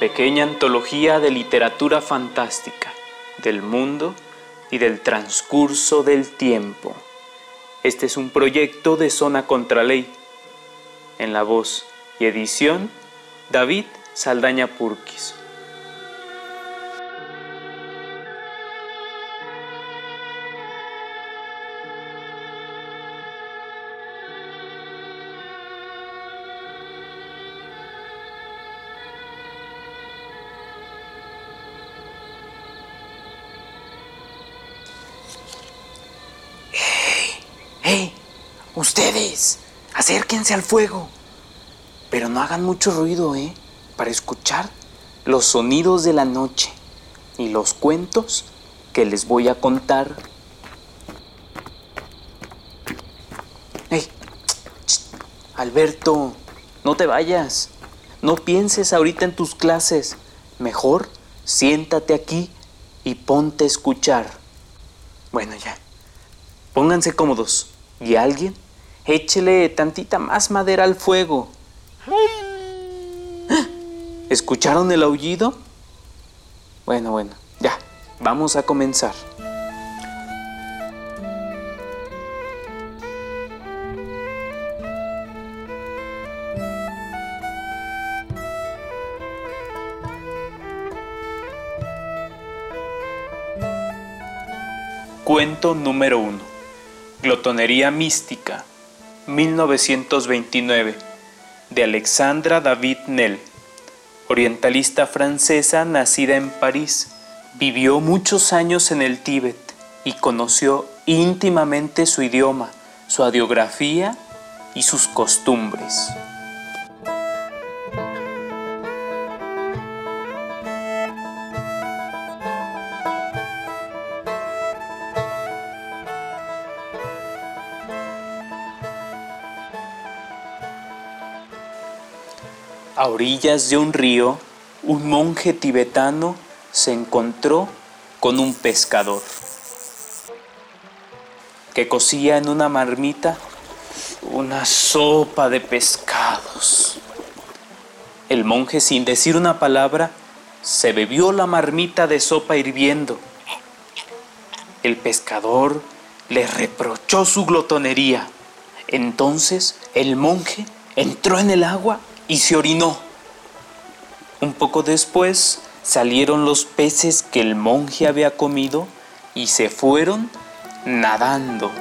pequeña antología de literatura fantástica, del mundo y del transcurso del tiempo. Este es un proyecto de Zona Contraley. En la voz y edición, David Saldaña Purquis. ¡Ustedes! Acérquense al fuego. Pero no hagan mucho ruido, ¿eh? Para escuchar los sonidos de la noche y los cuentos que les voy a contar. ¡Hey! Alberto, no te vayas. No pienses ahorita en tus clases. Mejor siéntate aquí y ponte a escuchar. Bueno, ya. Pónganse cómodos y alguien échele tantita más madera al fuego. ¿Escucharon el aullido? Bueno, bueno, ya, vamos a comenzar. Cuento número 1. Glotonería mística, 1929, de Alexandra David Nell, orientalista francesa nacida en París. Vivió muchos años en el Tíbet y conoció íntimamente su idioma, su adiografía y sus costumbres. A orillas de un río, un monje tibetano se encontró con un pescador que cocía en una marmita una sopa de pescados. El monje, sin decir una palabra, se bebió la marmita de sopa hirviendo. El pescador le reprochó su glotonería. Entonces el monje entró en el agua y se orinó. Un poco después salieron los peces que el monje había comido y se fueron nadando.